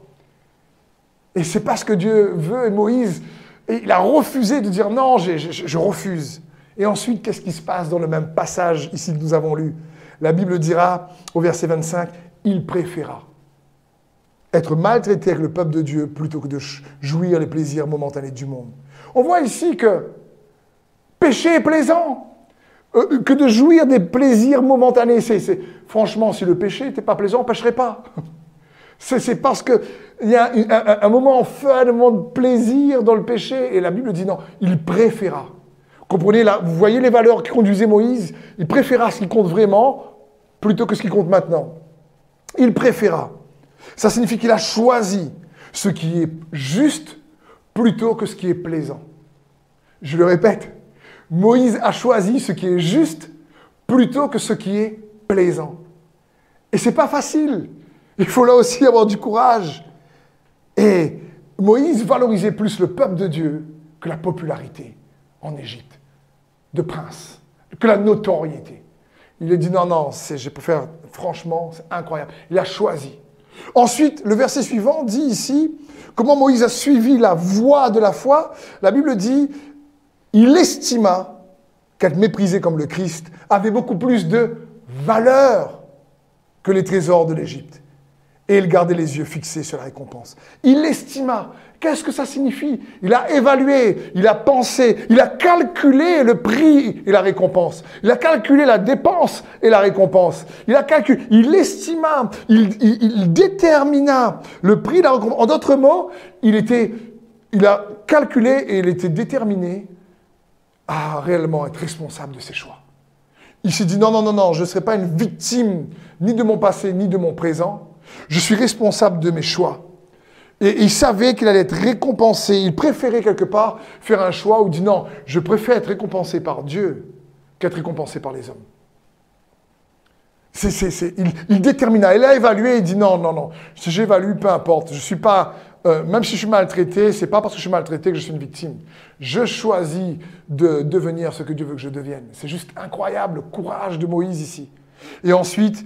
Et c'est pas ce que Dieu veut. Et Moïse, il a refusé de dire non, je, je refuse. Et ensuite, qu'est-ce qui se passe dans le même passage ici que nous avons lu? La Bible dira au verset 25 Il préféra être maltraité avec le peuple de Dieu plutôt que de jouir les plaisirs momentanés du monde. On voit ici que pécher est plaisant, euh, que de jouir des plaisirs momentanés. C'est, franchement, si le péché n'était pas plaisant, on ne pécherait pas. <laughs> C'est, parce qu'il y a un, moment fun, un moment de plaisir dans le péché, et la Bible dit non, il préféra. Comprenez, là, vous voyez les valeurs qui conduisaient Moïse Il préféra ce qui compte vraiment plutôt que ce qui compte maintenant. Il préféra. Ça signifie qu'il a choisi ce qui est juste plutôt que ce qui est plaisant. Je le répète, Moïse a choisi ce qui est juste plutôt que ce qui est plaisant. Et c'est pas facile. Il faut là aussi avoir du courage. Et Moïse valorisait plus le peuple de Dieu que la popularité en Égypte, de prince, que la notoriété. Il a dit non, non, je préfère, franchement, c'est incroyable. Il a choisi. Ensuite, le verset suivant dit ici comment Moïse a suivi la voie de la foi. La Bible dit, il estima qu'être méprisé comme le Christ avait beaucoup plus de valeur que les trésors de l'Égypte. Et il gardait les yeux fixés sur la récompense. Il estima. Qu'est-ce que ça signifie? Il a évalué, il a pensé, il a calculé le prix et la récompense. Il a calculé la dépense et la récompense. Il a calculé, il estima, il, détermina le prix et la récompense. En d'autres mots, il, était, il a calculé et il était déterminé à réellement être responsable de ses choix. Il s'est dit non, non, non, non, je ne serai pas une victime ni de mon passé ni de mon présent. Je suis responsable de mes choix. Et il savait qu'il allait être récompensé. Il préférait quelque part faire un choix où il dit non, je préfère être récompensé par Dieu qu'être récompensé par les hommes. il, détermina, il a évalué, il dit non, non, non, si j'évalue, peu importe, je suis pas, euh, même si je suis maltraité, c'est pas parce que je suis maltraité que je suis une victime. Je choisis de devenir ce que Dieu veut que je devienne. C'est juste incroyable, le courage de Moïse ici. Et ensuite,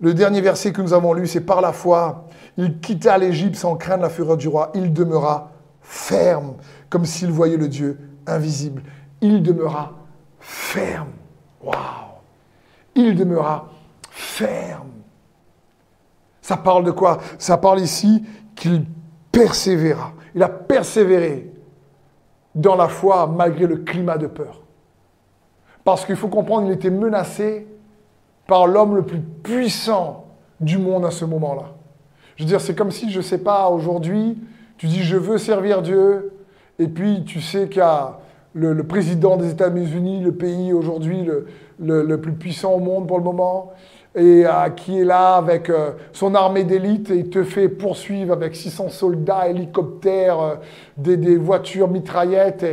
le dernier verset que nous avons lu, c'est par la foi, il quitta l'Égypte sans craindre la fureur du roi. Il demeura ferme, comme s'il voyait le Dieu invisible. Il demeura ferme. Waouh Il demeura ferme. Ça parle de quoi? Ça parle ici qu'il persévéra. Il a persévéré dans la foi malgré le climat de peur. Parce qu'il faut comprendre, il était menacé par l'homme le plus puissant du monde à ce moment-là. Je veux dire, c'est comme si, je ne sais pas, aujourd'hui, tu dis je veux servir Dieu, et puis tu sais qu'il y a le, président des États-Unis, le pays aujourd'hui le, plus puissant au monde pour le moment, et euh, qui est là avec euh, son armée d'élite et te fait poursuivre avec 600 soldats, hélicoptères, euh, des, voitures mitraillettes,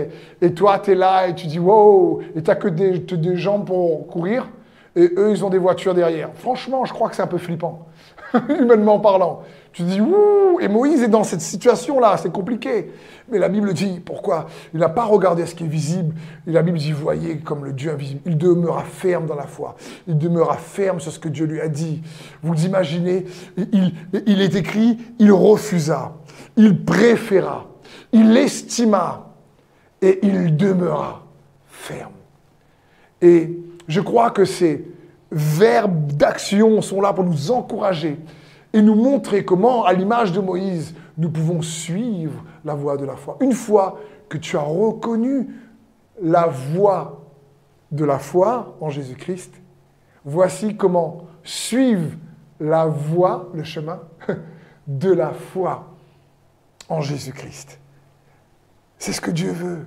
et, toi tu es là et tu dis wow, et tu n'as que des, des jambes pour courir, et eux ils ont des voitures derrière. Franchement, je crois que c'est un peu flippant, <laughs> humainement parlant. Tu dis, ouh, et Moïse est dans cette situation-là, c'est compliqué. Mais la Bible dit, pourquoi? Il n'a pas regardé ce qui est visible. Et la Bible dit, voyez comme le Dieu invisible. Il demeura ferme dans la foi. Il demeura ferme sur ce que Dieu lui a dit. Vous imaginez, il, il est écrit, il refusa, il préféra, il estima et il demeura ferme. Et je crois que ces verbes d'action sont là pour nous encourager et nous montrer comment, à l'image de Moïse, nous pouvons suivre la voie de la foi. Une fois que tu as reconnu la voie de la foi en Jésus-Christ, voici comment suivre la voie, le chemin <laughs> de la foi en Jésus-Christ. C'est ce que Dieu veut.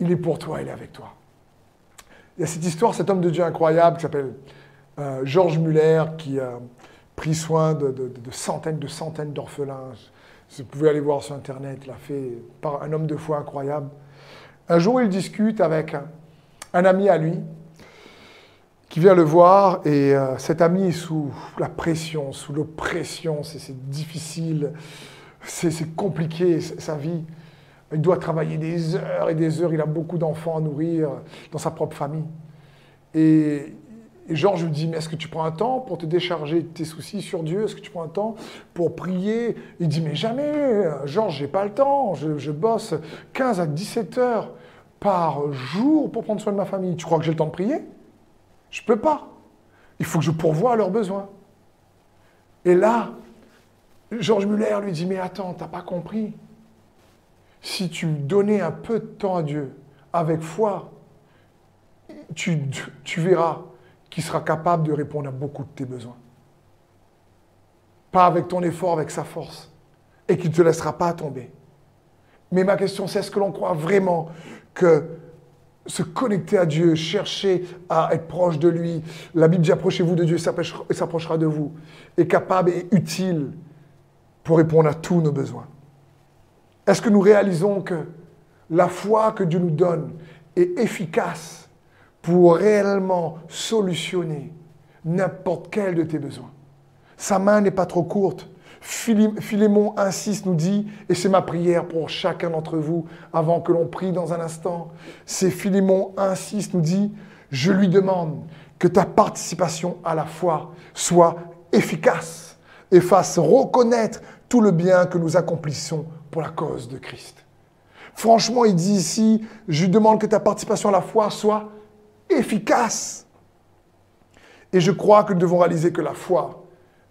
Il est pour toi, il est avec toi. Il y a cette histoire, cet homme de Dieu incroyable qui s'appelle euh, Georges Muller, qui a pris soin de, centaines de centaines d'orphelins. Vous pouvez aller voir sur Internet, il a fait par un homme de foi incroyable. Un jour, il discute avec un, ami à lui qui vient le voir et euh, cet ami est sous la pression, sous l'oppression, c'est difficile, c'est compliqué sa vie. Il doit travailler des heures et des heures, il a beaucoup d'enfants à nourrir dans sa propre famille. Et Georges lui dit, mais est-ce que tu prends un temps pour te décharger de tes soucis sur Dieu? Est-ce que tu prends un temps pour prier? Il dit, mais jamais, Georges, j'ai pas le temps. Je, bosse 15 à 17 heures par jour pour prendre soin de ma famille. Tu crois que j'ai le temps de prier? Je peux pas. Il faut que je pourvoie à leurs besoins. Et là, Georges Muller lui dit, mais attends, tu n'as pas compris. Si tu donnais un peu de temps à Dieu avec foi, tu, verras qui sera capable de répondre à beaucoup de tes besoins. Pas avec ton effort, avec sa force. Et qui ne te laissera pas tomber. Mais ma question, c'est est-ce que l'on croit vraiment que se connecter à Dieu, chercher à être proche de lui, la Bible dit approchez-vous de Dieu et s'approchera de vous, est capable et utile pour répondre à tous nos besoins Est-ce que nous réalisons que la foi que Dieu nous donne est efficace pour réellement solutionner n'importe quel de tes besoins? Sa main n'est pas trop courte. Philémon insiste, nous dit, et c'est ma prière pour chacun d'entre vous avant que l'on prie dans un instant, c'est Philémon insiste, nous dit, je lui demande que ta participation à la foi soit efficace et fasse reconnaître tout le bien que nous accomplissons pour la cause de Christ. Franchement, il dit ici, je demande que ta participation à la foi soit efficace. Et je crois que nous devons réaliser que la foi,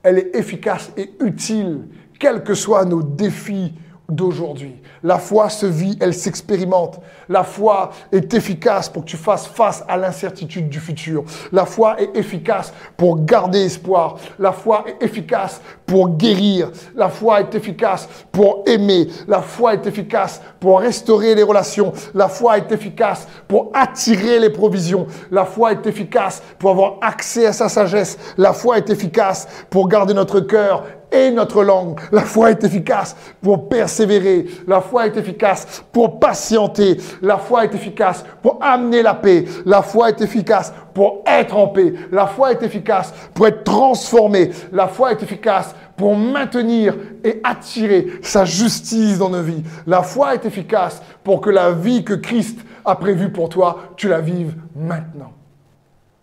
elle est efficace et utile, quels que soient nos défis d'aujourd'hui. La foi se vit, elle s'expérimente. La foi est efficace pour que tu fasses face à l'incertitude du futur. La foi est efficace pour garder espoir. La foi est efficace pour guérir. La foi est efficace pour aimer. La foi est efficace pour restaurer les relations. La foi est efficace pour attirer les provisions. La foi est efficace pour avoir accès à sa sagesse. La foi est efficace pour garder notre cœur et notre langue. La foi est efficace pour persévérer. La foi est efficace pour patienter. La foi est efficace pour amener la paix. La foi est efficace pour être en paix. La foi est efficace pour être transformé. La foi est efficace pour maintenir et attirer sa justice dans nos vies. La foi est efficace pour que la vie que Christ a prévue pour toi, tu la vives maintenant,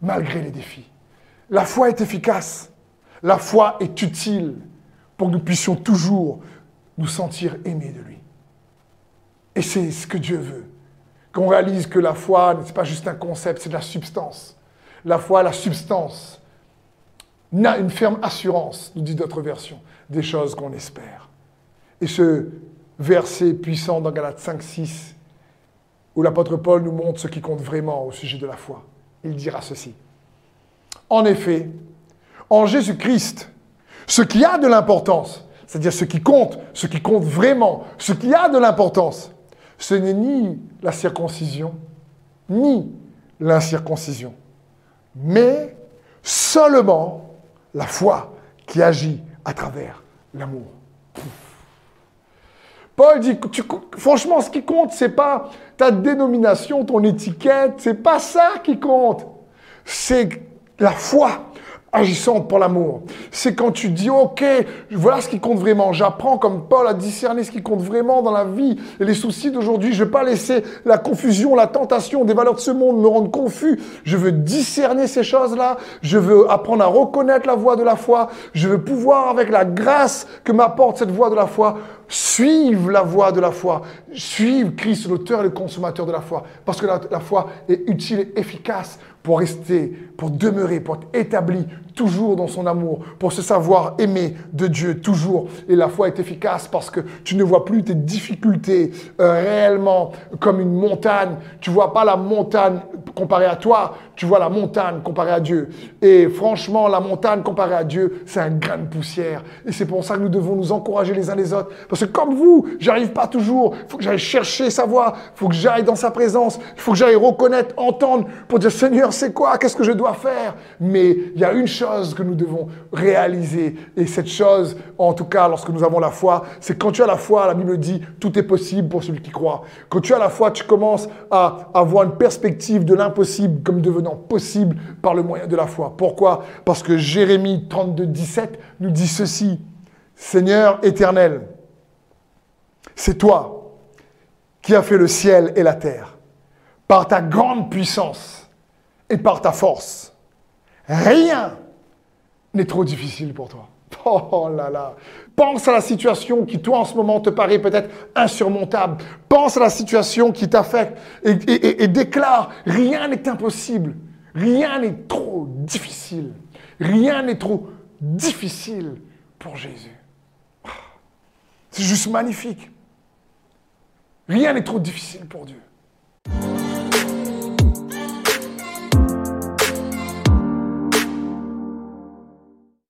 malgré les défis. La foi est efficace. La foi est utile pour que nous puissions toujours nous sentir aimés de lui. Et c'est ce que Dieu veut. Qu'on réalise que la foi, ce n'est pas juste un concept, c'est de la substance. La foi, la substance n'a une ferme assurance, nous dit d'autres versions, des choses qu'on espère. Et ce verset puissant dans Galates 5, 6, où l'apôtre Paul nous montre ce qui compte vraiment au sujet de la foi. Il dira ceci. En effet, en Jésus-Christ, ce qui a de l'importance, c'est-à-dire ce qui compte, ce qui compte vraiment, ce qui a de l'importance, ce n'est ni la circoncision, ni l'incirconcision, mais seulement la foi qui agit à travers l'amour. Paul dit, franchement, ce qui compte, c'est pas ta dénomination, ton étiquette, c'est pas ça qui compte. C'est la foi agissante pour l'amour. C'est quand tu dis, OK, voilà ce qui compte vraiment. J'apprends comme Paul à discerner ce qui compte vraiment dans la vie et les soucis d'aujourd'hui. Je ne veux pas laisser la confusion, la tentation des valeurs de ce monde me rendre confus. Je veux discerner ces choses-là. Je veux apprendre à reconnaître la voie de la foi. Je veux pouvoir, avec la grâce que m'apporte cette voie de la foi, suivre la voie de la foi, suivre Christ, l'auteur et le consommateur de la foi, parce que la, foi est utile et efficace pour rester, pour demeurer, pour être établi toujours dans son amour, pour se savoir aimer de Dieu toujours. Et la foi est efficace parce que tu ne vois plus tes difficultés euh, réellement comme une montagne. Tu vois pas la montagne comparée à toi, tu vois la montagne comparée à Dieu. Et franchement, la montagne comparée à Dieu, c'est un grain de poussière. Et c'est pour ça que nous devons nous encourager les uns les autres. Parce que comme vous, j'arrive pas toujours. Il faut que j'aille chercher sa voix. Il faut que j'aille dans sa présence. Il faut que j'aille reconnaître, entendre pour dire Seigneur, c'est quoi? Qu'est-ce que je dois faire? Mais il y a une chose que nous devons réaliser. Et cette chose, en tout cas, lorsque nous avons la foi, c'est quand tu as la foi, la Bible dit, tout est possible pour celui qui croit. Quand tu as la foi, tu commences à avoir une perspective de l'impossible comme possible par le moyen de la foi. Pourquoi? Parce que Jérémie 32, 17 nous dit ceci. Seigneur éternel, c'est toi qui as fait le ciel et la terre par ta grande puissance et par ta force. Rien n'est trop difficile pour toi. <laughs> Oh là là. Pense à la situation qui, toi, en ce moment, te paraît peut-être insurmontable. Pense à la situation qui t'affecte et, déclare, rien n'est impossible. Rien n'est trop difficile. Rien n'est trop difficile pour Jésus. C'est juste magnifique. Rien n'est trop difficile pour Dieu.